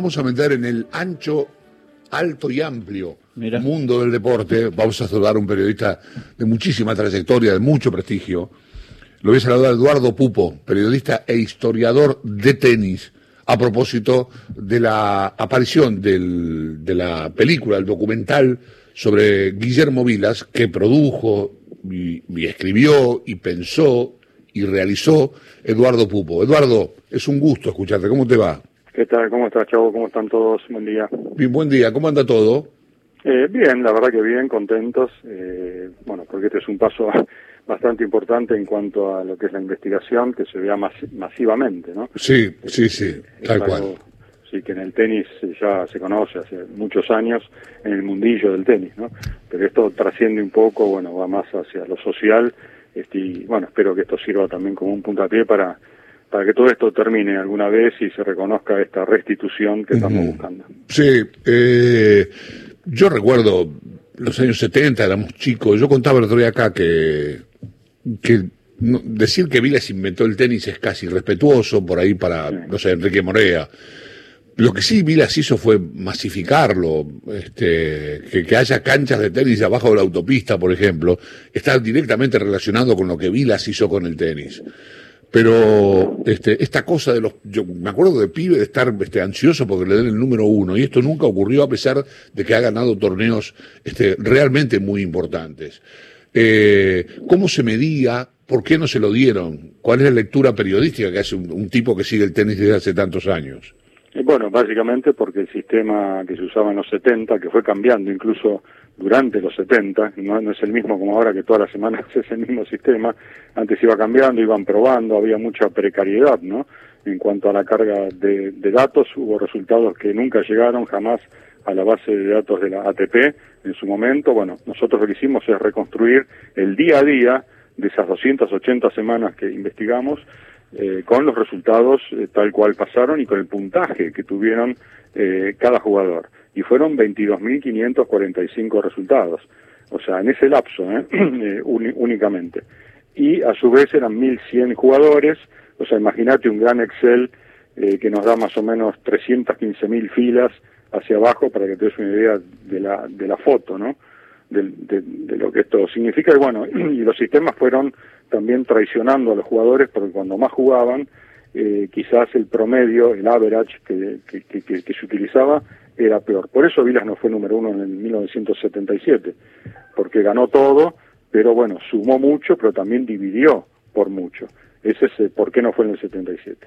vamos a meter en el ancho, alto y amplio mundo del deporte. Vamos a saludar a un periodista de muchísima trayectoria, de mucho prestigio. Lo voy a saludar a Eduardo Pupo, periodista e historiador de tenis, a propósito de la aparición de la película, el documental sobre Guillermo Vilas, que produjo y escribió y pensó y realizó Eduardo Pupo. Eduardo, es un gusto escucharte. ¿Cómo te va? ¿Qué tal? ¿Cómo estás, Chavo? ¿Cómo están todos? Buen día. Bien, buen día. ¿Cómo anda todo? Eh, bien, la verdad que bien, contentos. Eh, bueno, porque este es un paso bastante importante en cuanto a lo que es la investigación, que se vea masivamente, ¿no? Sí, sí, sí, tal cual. Sí, que en el tenis ya se conoce hace muchos años en el mundillo del tenis, ¿no? Pero esto trasciende un poco, bueno, va más hacia lo social, este, y bueno, espero que esto sirva también como un puntapié para para que todo esto termine alguna vez y se reconozca esta restitución que estamos buscando. Sí, eh, yo recuerdo los años 70, éramos chicos, yo contaba el otro día acá que, que decir que Vilas inventó el tenis es casi respetuoso por ahí para, no sé, Enrique Morea. Lo que sí Vilas hizo fue masificarlo, este, que, que, haya canchas de tenis abajo de la autopista, por ejemplo, está directamente relacionado con lo que Vilas hizo con el tenis. Pero este, esta cosa de los, yo me acuerdo de pibe de estar este, ansioso porque le den el número uno y esto nunca ocurrió a pesar de que ha ganado torneos este, realmente muy importantes. Eh, ¿Cómo se medía? ¿Por qué no se lo dieron? ¿Cuál es la lectura periodística que hace un tipo que sigue el tenis desde hace tantos años? Bueno, básicamente porque el sistema que se usaba en los 70, que fue cambiando incluso durante los 70, no, no es el mismo como ahora que todas las semanas es el mismo sistema, antes iba cambiando, iban probando, había mucha precariedad, ¿no? En cuanto a la carga de, de datos, hubo resultados que nunca llegaron jamás a la base de datos de la ATP en su momento. Bueno, nosotros lo que hicimos es reconstruir el día a día de esas 280 semanas que investigamos eh, con los resultados eh, tal cual pasaron y con el puntaje que tuvieron eh, cada jugador. Y fueron 22.545 resultados. O sea, en ese lapso, únicamente. Y a su vez eran 1.100 jugadores. O sea, imagínate un gran Excel que nos da más o menos 315.000 filas hacia abajo para que te des una idea de la, de la foto, ¿no? De, de, lo que esto significa. Y bueno, y los sistemas fueron también traicionando a los jugadores porque cuando más jugaban, eh, quizás el promedio, el average que, que, que, se utilizaba era peor. Por eso Vilas no fue número uno en el 1977, porque ganó todo, pero bueno, sumó mucho, pero también dividió por mucho. Ese es por qué no fue en el 77.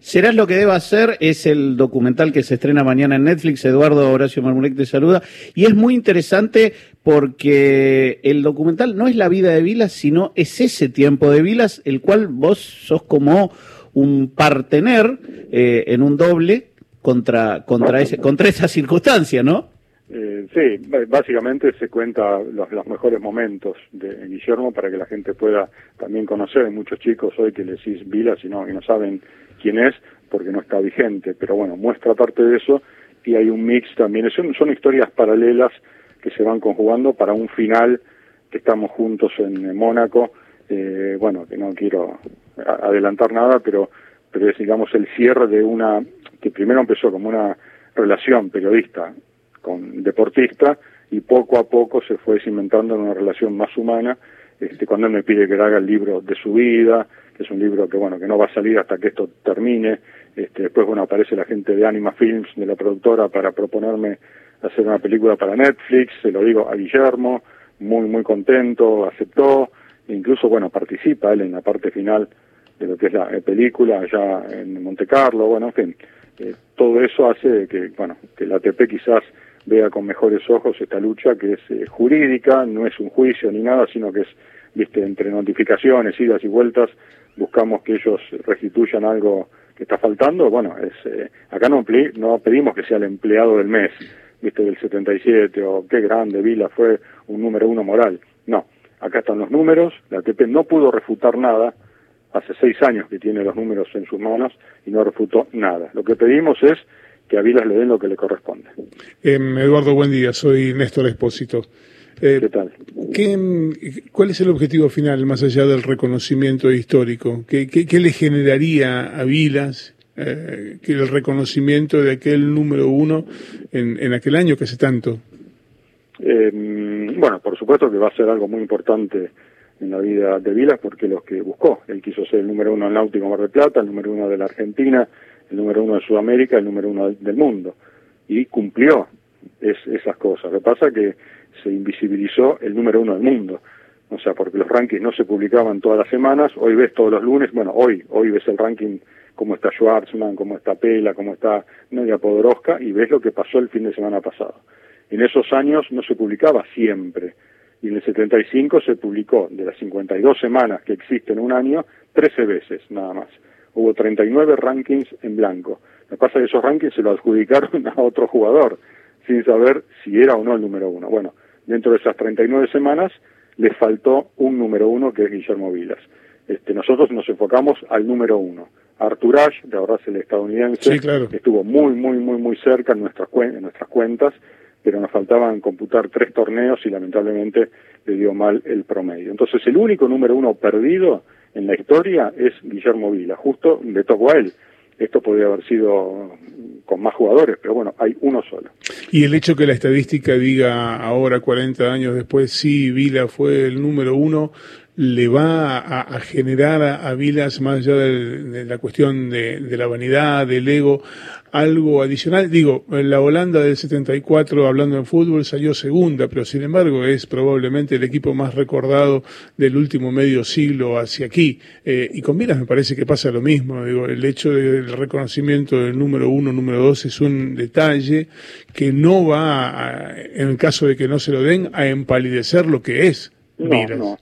Serás lo que deba hacer es el documental que se estrena mañana en Netflix. Eduardo Horacio Marmurek te saluda. Y es muy interesante porque el documental no es la vida de Vilas, sino es ese tiempo de Vilas, el cual vos sos como un partener eh, en un doble contra, contra, ese, contra esa circunstancia, ¿no? Eh, sí, básicamente se cuenta los, los, mejores momentos de Guillermo para que la gente pueda también conocer. Hay muchos chicos hoy que le decís Vilas y no, y no saben quién es porque no está vigente, pero bueno, muestra parte de eso y hay un mix también. Son, son historias paralelas que se van conjugando para un final que estamos juntos en, Mónaco. Eh, bueno, que no quiero adelantar nada, pero, pero es, digamos, el cierre de una, que primero empezó como una relación periodista con deportista y poco a poco se fue cimentando en una relación más humana. Este, cuando él me pide que haga el libro de su vida, es un libro que bueno que no va a salir hasta que esto termine. Este, después bueno aparece la gente de Anima Films, de la productora, para proponerme hacer una película para Netflix. Se lo digo a Guillermo, muy muy contento, aceptó. incluso bueno participa él en la parte final de lo que es la eh, película allá en Monte Carlo. Bueno, en fin, eh, todo eso hace que bueno que la ATP quizás vea con mejores ojos esta lucha que es eh, jurídica, no es un juicio ni nada, sino que es viste entre notificaciones, idas y vueltas, buscamos que ellos restituyan algo que está faltando, bueno, es eh, acá no, pedimos que sea el empleado del mes, viste, del 77, o qué grande, Vila fue un número uno moral. No, acá están los números, la ATP no pudo refutar nada, hace seis años que tiene los números en sus manos y no refutó nada. Lo que pedimos es que a Vilas le den lo que le corresponde. Em, Eduardo, buen día, soy Néstor Espósito. Eh, ¿Qué tal? ¿Cuál es el objetivo final, más allá del reconocimiento histórico? ¿Qué, qué, le generaría a Vilas eh, el reconocimiento de aquel número uno en, en aquel año que hace tanto. Eh, bueno, por supuesto que va a ser algo muy importante en la vida de Vilas porque los que buscó. Él quiso ser el número uno en Náutico Mar del Plata, el número uno de la Argentina, el número uno de Sudamérica, el número uno del mundo. Y cumplió es, esas cosas. Lo que pasa es que se invisibilizó el número uno del mundo. O sea, porque los rankings no se publicaban todas las semanas, hoy ves todos los lunes, bueno, hoy, hoy ves el ranking cómo está Schwarzman, cómo está Pela, cómo está Nadia Podoroska, y ves lo que pasó el fin de semana pasado. En esos años no se publicaba siempre, y en el 75 se publicó de las 52 semanas que existen un año, 13 veces nada más. Hubo 39 rankings en blanco. Lo que pasa es que esos rankings se lo adjudicaron a otro jugador, sin saber si era o no el número uno. Bueno, dentro de esas 39 semanas le faltó un número uno que es Guillermo Vilas. Este, nosotros nos enfocamos al número uno. Artur Ashe, de ahora es el estadounidense, estuvo muy, muy, muy, muy cerca en nuestras, en nuestras cuentas pero nos faltaban computar tres torneos y lamentablemente le dio mal el promedio. Entonces el único número uno perdido en la historia es Guillermo Vila, justo le tocó a él. Esto podría haber sido con más jugadores, pero bueno, hay uno solo. Y el hecho que la estadística diga ahora, 40 años después, sí, Vila fue el número uno, le va a, generar a, Vilas, más allá de, la cuestión de, la vanidad, del ego, algo adicional. Digo, la Holanda del 74, hablando en fútbol, salió segunda, pero sin embargo es probablemente el equipo más recordado del último medio siglo hacia aquí. Eh, y con Vilas me parece que pasa lo mismo. Digo, el hecho del reconocimiento del número uno, número dos es un detalle que no va, en el caso de que no se lo den, a empalidecer lo que es. No, no,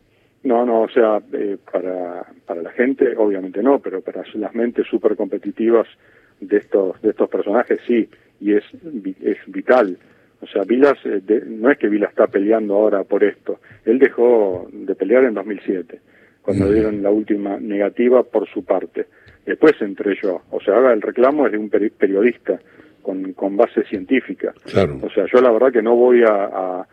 no, o sea, eh, para, para la gente, obviamente no, pero para las mentes súper competitivas de estos, de estos personajes sí, y es, es vital. O sea, Vilas, eh, no es que Vilas está peleando ahora por esto, él dejó de pelear en 2007, cuando dieron la última negativa por su parte. Después entré yo, o sea, ahora el reclamo es de un periodista con, con base científica. Claro. O sea, yo la verdad que no voy a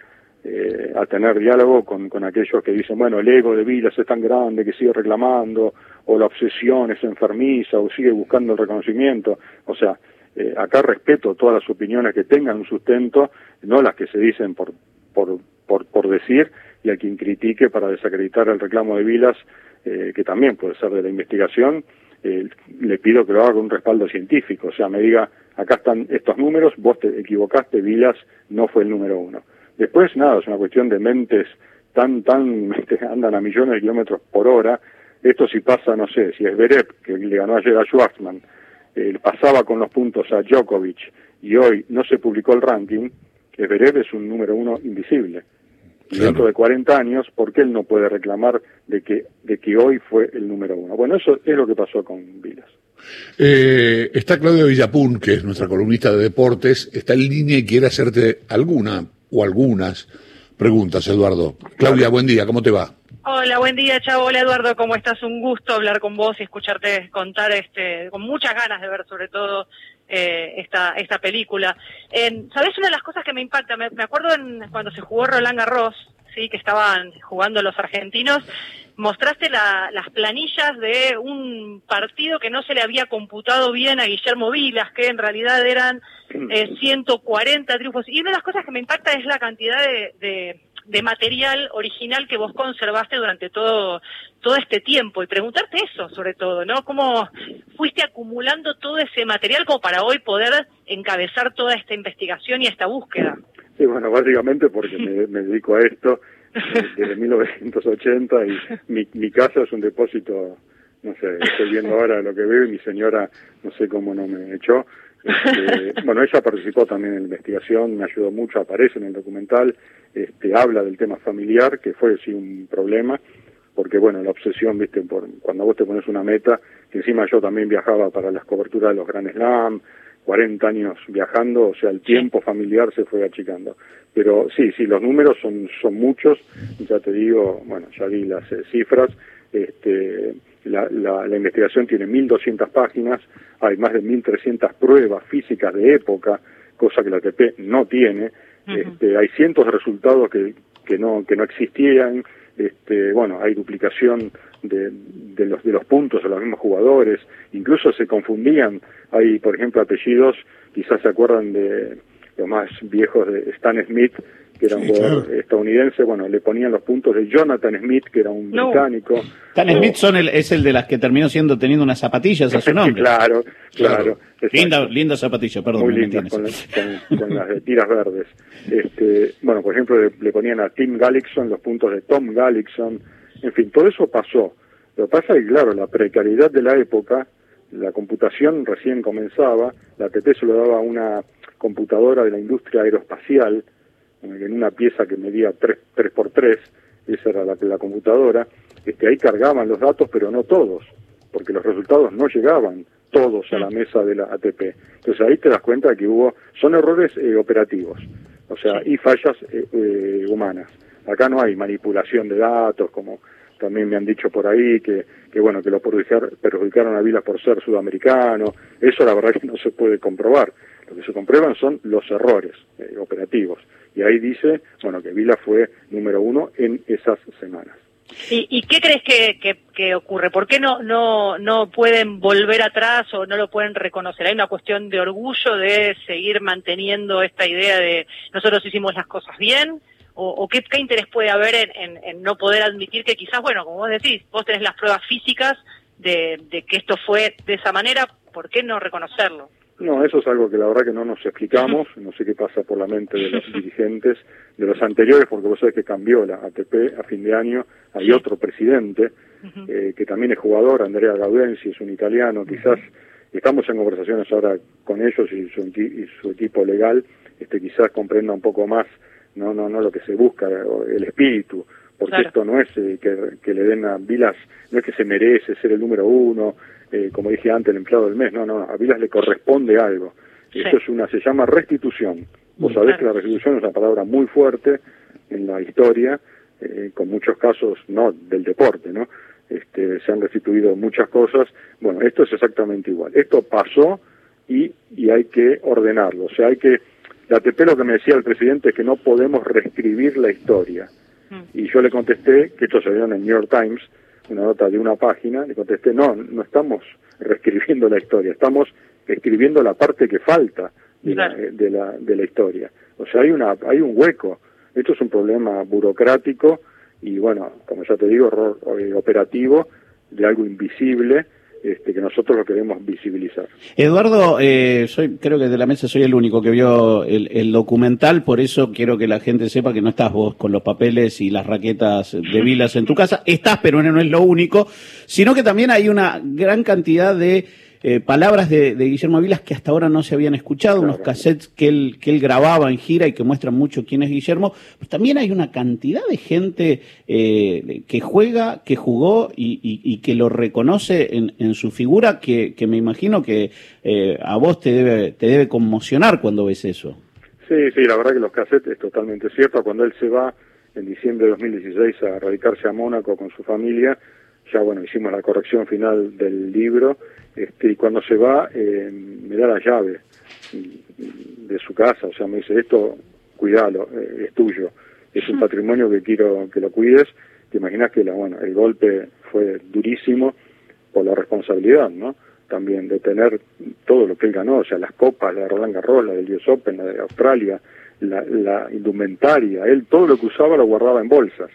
eh, a tener diálogo con, con aquellos que dicen, bueno, el ego de Vilas es tan grande que sigue reclamando, o la obsesión es enfermiza, o sigue buscando el reconocimiento. O sea, eh, acá respeto todas las opiniones que tengan un sustento, no las que se dicen por, por, por, por decir, y a quien critique para desacreditar el reclamo de Vilas, eh, que también puede ser de la investigación, le pido que lo haga con un respaldo científico, o sea, me diga, acá están estos números, vos te equivocaste, Vilas no fue el número uno. Después, nada, es una cuestión de mentes tan, tan, andan a millones de kilómetros por hora. Esto si pasa, no sé, si es Bereb, que le ganó ayer a Schwarzman, eh, pasaba con los puntos a Djokovic y hoy no se publicó el ranking, que Bereb es un número uno invisible. Y dentro de 40 años, ¿por qué él no puede reclamar de que, de que hoy fue el número uno? Bueno, eso es lo que pasó con Vilas. Eh, está Claudia Villapun, que es nuestra columnista de deportes, está en línea y quiere hacerte alguna o algunas preguntas, Eduardo. Claudia, buen día, ¿cómo te va? Hola, buen día, chavo. Hola, Eduardo, ¿cómo estás? Un gusto hablar con vos y escucharte contar, este, con muchas ganas de ver sobre todo eh, esta, esta película. Eh, ¿Sabes una de las cosas que me impacta? Me, acuerdo en, cuando se jugó Roland Garros, sí, que estaban jugando los argentinos, mostraste las planillas de un partido que no se le había computado bien a Guillermo Vilas, que en realidad eran eh, 140 triunfos. Y una de las cosas que me impacta es la cantidad de, de, material original que vos conservaste durante todo, todo este tiempo. Y preguntarte eso, sobre todo, ¿no? ¿Cómo fuiste acumulando todo ese material como para hoy poder encabezar toda esta investigación y esta búsqueda? Sí, bueno, básicamente porque me, me dedico a esto desde 1980 y mi, mi casa es un depósito, no sé, estoy viendo ahora lo que veo y mi señora no sé cómo no me echó. Este, bueno, ella participó también en la investigación, me ayudó mucho, aparece en el documental, este, habla del tema familiar, que fue sí un problema, porque bueno, la obsesión, viste, por, cuando vos te pones una meta, que encima yo también viajaba para las coberturas de los Grand Slam, 40 años viajando, o sea, el tiempo familiar se fue achicando. Pero sí, sí, los números son, son muchos, ya te digo, bueno, ya vi las eh, cifras, este, la, la, la, investigación tiene 1.200 páginas, hay más de 1.300 pruebas físicas de época, cosa que la ATP no tiene, este, hay cientos de resultados que, que, no, que no existían, este, bueno, hay duplicación de, de, los, de los puntos a los mismos jugadores, incluso se confundían, hay por ejemplo apellidos, quizás se acuerdan de los más viejos de Stan Smith, que era un jugador estadounidense, bueno, le ponían los puntos de Jonathan Smith, que era un británico. Stan Smith son el, es el de las que terminó siendo teniendo unas zapatillas a su nombre. claro, claro. Linda, linda zapatilla, perdón. Muy linda, con, con, las de tiras verdes. Este, bueno, por ejemplo, le, ponían a Tim Gallickson los puntos de Tom Gallickson. En fin, todo eso pasó. Lo que pasa es que, claro, la precariedad de la época, la computación recién comenzaba, la ATP se lo daba a una computadora de la industria aeroespacial, en una pieza que medía 3, 3 por 3 esa era la, la computadora, este, ahí cargaban los datos, pero no todos, porque los resultados no llegaban todos a la mm. mesa de la ATP. Entonces ahí te das cuenta que hubo, son errores eh, operativos, o sea, y fallas eh, eh, humanas. Acá no hay manipulación de datos, como también me han dicho por ahí, que, que bueno, que lo perjudicaron a Vilas por ser sudamericano. Eso la verdad que no se puede comprobar. Lo que se comprueban son los errores operativos. Y ahí dice, bueno, que Vila fue número uno en esas semanas. ¿Y, qué crees que, ocurre? ¿Por qué no, no, no pueden volver atrás o no lo pueden reconocer? ¿Hay una cuestión de orgullo de seguir manteniendo esta idea de nosotros hicimos las cosas bien? ¿O, o qué, interés puede haber en, no poder admitir que quizás, bueno, como vos decís, vos tenés las pruebas físicas de que esto fue de esa manera, ¿por qué no reconocerlo? No, eso es algo que la verdad que no nos explicamos, no sé qué pasa por la mente de los dirigentes de los anteriores, porque vos sabés que cambió la ATP a fin de año, hay otro presidente eh, que también es jugador, Andrea Gaudenzi, es un italiano, quizás estamos en conversaciones ahora con ellos y su, y su equipo legal, este quizás comprenda un poco más no no no lo que se busca, el espíritu, porque esto no es eh, que, que le den a Vilas, no es que se merece ser el número uno, eh, como dije antes, el empleado del mes. No, no, a Vilas le corresponde algo. Esto es una, se llama restitución. Vos sabés que la restitución es una palabra muy fuerte en la historia, eh, con muchos casos, no del deporte, ¿no? Este, se han restituido muchas cosas. Bueno, esto es exactamente igual. Esto pasó y, y hay que ordenarlo. O sea, hay que... La ATP lo que me decía el presidente es que no podemos reescribir la historia. Mm. Y yo le contesté, que esto se vio en el New York Times, una nota de una página, le contesté, no, no estamos reescribiendo la historia, estamos escribiendo la parte que falta de, la, de, la, de la historia. O sea, hay, una, hay un hueco. Esto es un problema burocrático y, bueno, como ya te digo, error eh, operativo de algo invisible este, que nosotros lo queremos visibilizar. Eduardo, eh, soy, creo que de la mesa soy el único que vio el, documental, por eso quiero que la gente sepa que no estás vos con los papeles y las raquetas de Vilas en tu casa. Estás, pero no es lo único, sino que también hay una gran cantidad de eh, palabras de, Guillermo Vilas que hasta ahora no se habían escuchado, unos cassettes que él, que él grababa en gira y que muestran mucho quién es Guillermo. Pero también hay una cantidad de gente eh, que juega, que jugó y, y, que lo reconoce en, en su figura, que, que, me imagino que eh, a vos te debe, te debe conmocionar cuando ves eso. Sí, sí, la verdad que los cassettes es totalmente cierto. Cuando él se va en diciembre de 2016 a radicarse a Mónaco con su familia, ya bueno, hicimos la corrección final del libro, este, y cuando se va eh, me da la llave de su casa, o sea, me dice, esto, cuidalo, eh, es tuyo, es un patrimonio que quiero que lo cuides, te imaginas que la, bueno, el golpe fue durísimo por la responsabilidad, ¿no? También de tener todo lo que él ganó, o sea, las copas, la de Roland Garros, la del US Open, la de Australia, la, la indumentaria, él todo lo que usaba lo guardaba en bolsas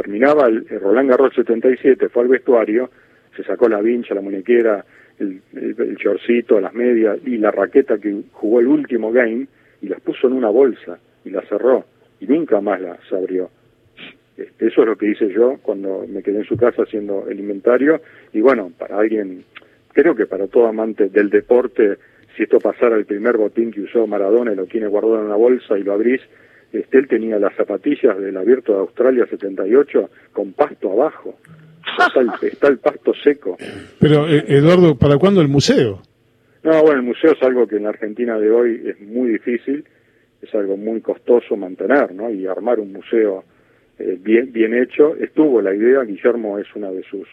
terminaba el, Roland Garros 77, fue al vestuario, se sacó la vincha, la muñequera, el, el, chorcito, las medias y la raqueta que jugó el último game y las puso en una bolsa y la cerró y nunca más las abrió. Este, eso es lo que hice yo cuando me quedé en su casa haciendo el inventario y bueno, para alguien, creo que para todo amante del deporte, si esto pasara el primer botín que usó Maradona y lo tiene guardado en una bolsa y lo abrís, este, él tenía las zapatillas del abierto de Australia 78 con pasto abajo. Está el, pasto seco. Pero, eh, Eduardo, ¿para cuándo el museo? No, bueno, el museo es algo que en la Argentina de hoy es muy difícil, es algo muy costoso mantener, ¿no? Y armar un museo eh, bien, bien hecho. Estuvo la idea, Guillermo es uno de sus,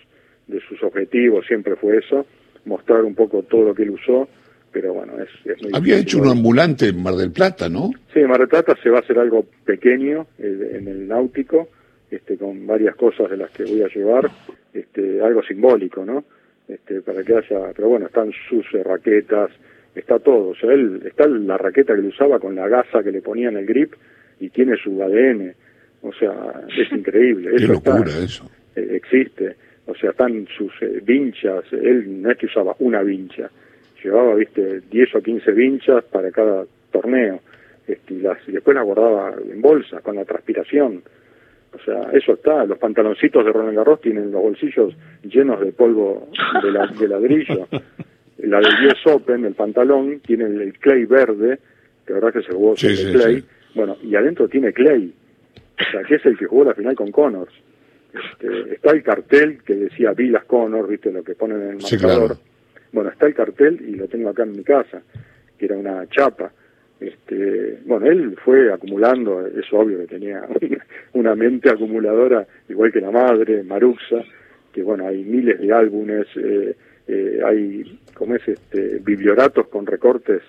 de sus objetivos, siempre fue eso, mostrar un poco todo lo que él usó pero bueno, es, Había hecho un ambulante en Mar del Plata, ¿no? Sí, en Mar del Plata se va a hacer algo pequeño en el náutico, este, con varias cosas de las que voy a llevar, este, algo simbólico, ¿no? Este, para que haya, pero bueno, están sus raquetas, está todo, o sea, él, está la raqueta que le usaba con la gasa que le ponía en el grip y tiene su ADN, o sea, es increíble. Qué locura eso. Eh, existe, o sea, están sus eh, vinchas, él no es que usaba una vincha, llevaba, viste, 10 o 15 vinchas para cada torneo, este, y, las, y después las guardaba en bolsa, con la transpiración. O sea, eso está, los pantaloncitos de Ronald Garros tienen los bolsillos llenos de polvo de, la, de ladrillo. La del US Open, el pantalón, tiene el, clay verde, que verdad que se jugó Sí, clay, sí. bueno, y adentro tiene clay, o sea, que es el que jugó la final con Connors. Este, está el cartel que decía Vilas Connors, viste lo que ponen en el marcador. claro. Bueno, está el cartel y lo tengo acá en mi casa, que era una chapa. Este, bueno, él fue acumulando, es obvio que tenía una mente acumuladora, igual que la madre, Maruxa, que bueno, hay miles de álbumes, eh, eh, hay, como es, este, biblioratos con recortes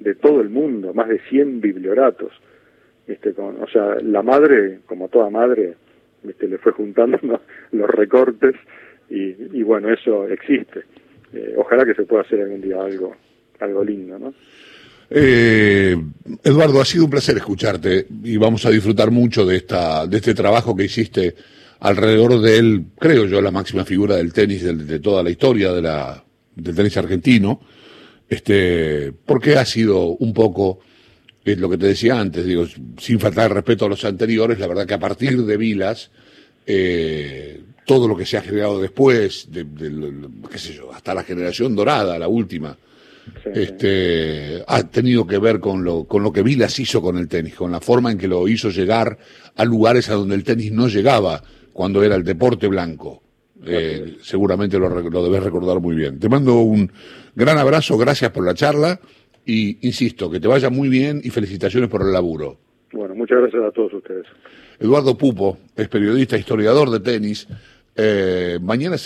de todo el mundo, más de 100 biblioratos. Este, con, o sea, la madre, como toda madre, este, le fue juntando los, recortes y, y bueno, eso existe. Eh, ojalá que se pueda hacer algún día algo, algo lindo, ¿no? Eh, Eduardo, ha sido un placer escucharte y vamos a disfrutar mucho de esta, de este trabajo que hiciste alrededor de él, creo yo, la máxima figura del tenis de, toda la historia del tenis argentino, este, porque ha sido un poco, es lo que te decía antes, digo, sin faltar respeto a los anteriores, la verdad que a partir de Vilas, eh, todo lo que se ha generado después, de, de- de- qué sé yo, hasta la generación dorada, la última, Sí, este, ha tenido que ver con lo, con lo que Vilas hizo con el tenis, con la forma en que lo hizo llegar a lugares a donde el tenis no llegaba cuando era el deporte blanco. Eh, seguramente lo, lo debes recordar muy bien. Te mando un gran abrazo, gracias por la charla y insisto, que te vaya muy bien y felicitaciones por el laburo. Bueno, muchas gracias a todos ustedes. Eduardo Pupo es periodista, historiador de tenis. Eh, mañana se